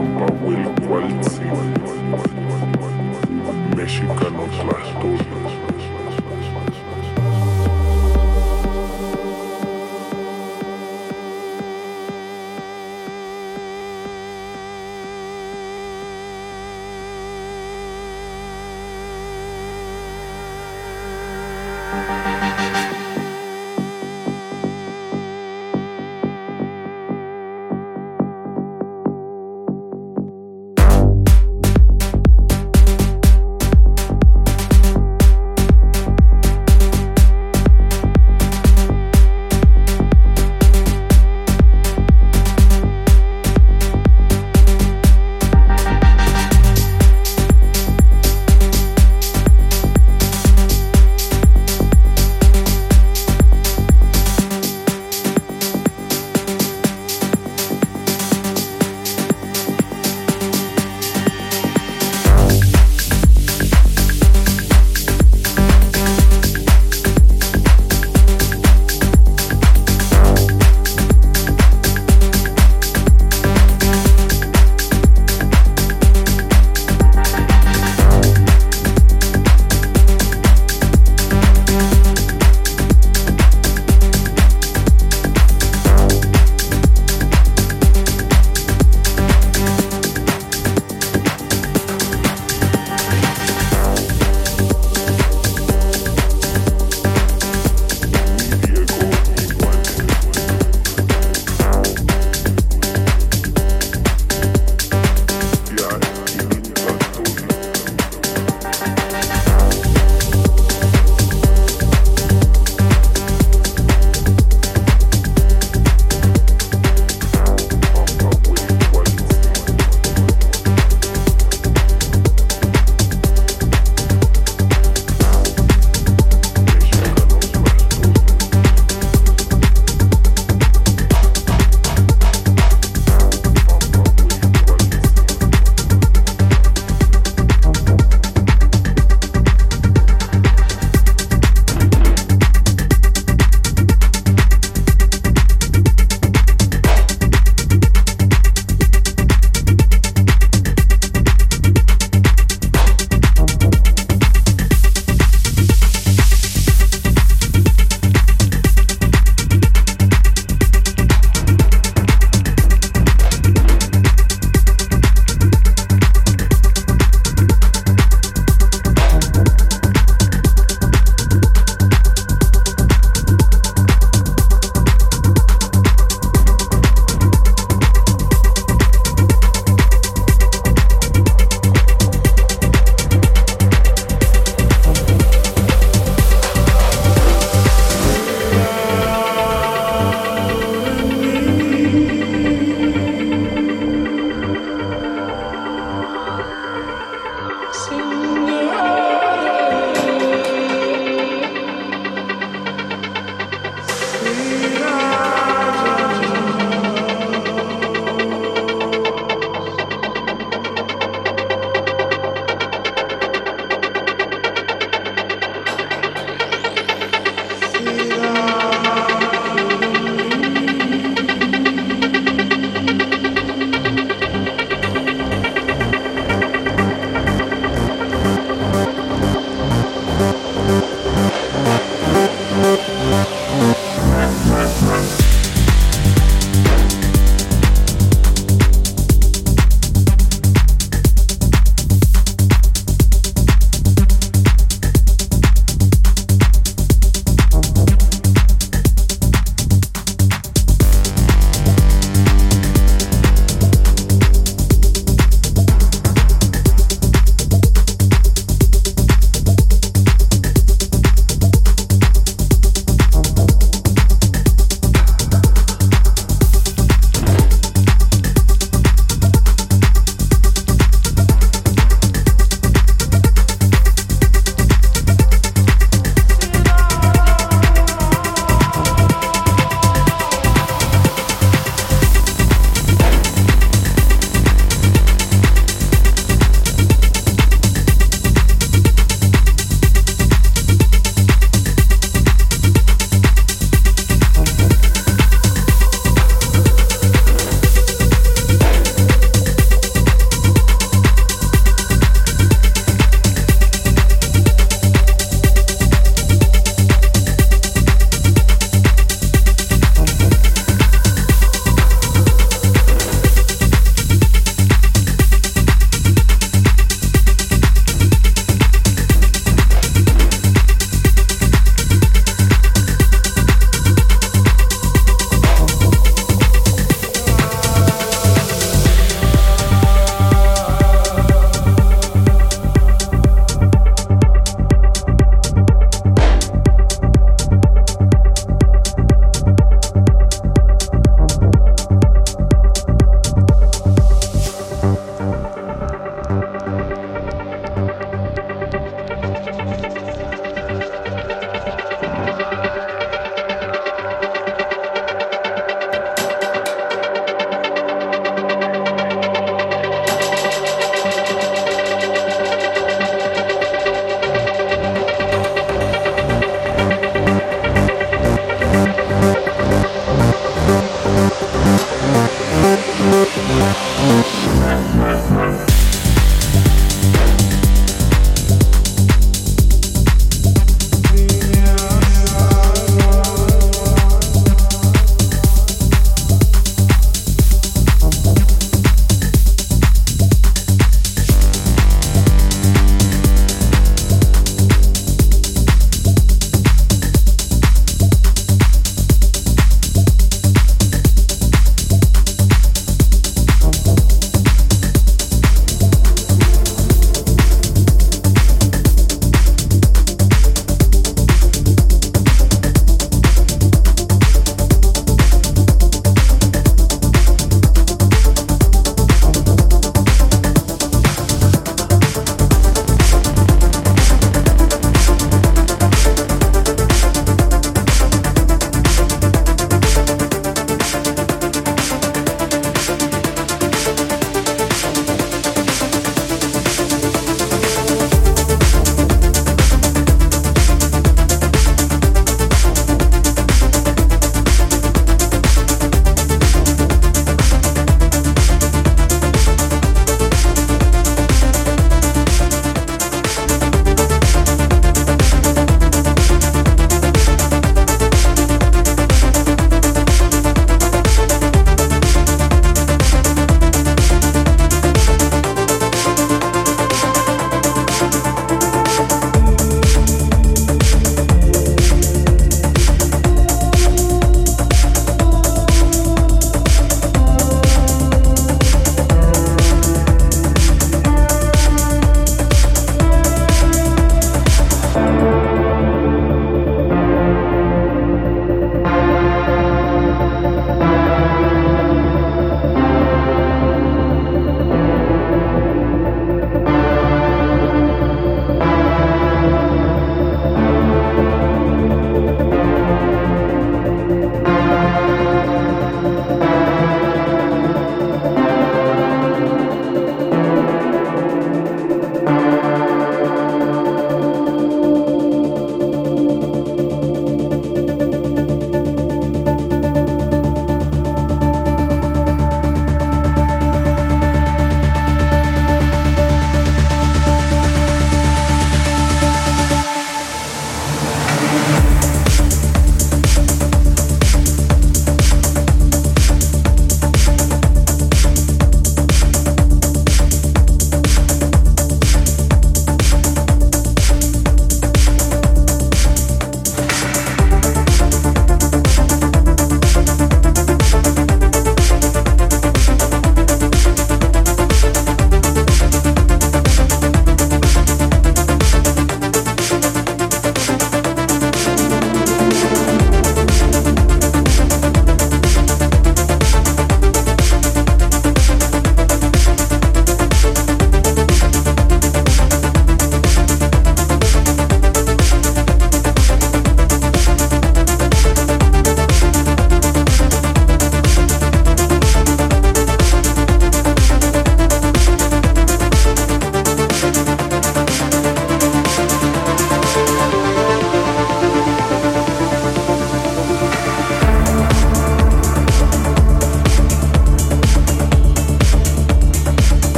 Pampa huele igualito. Mexicanos las dos.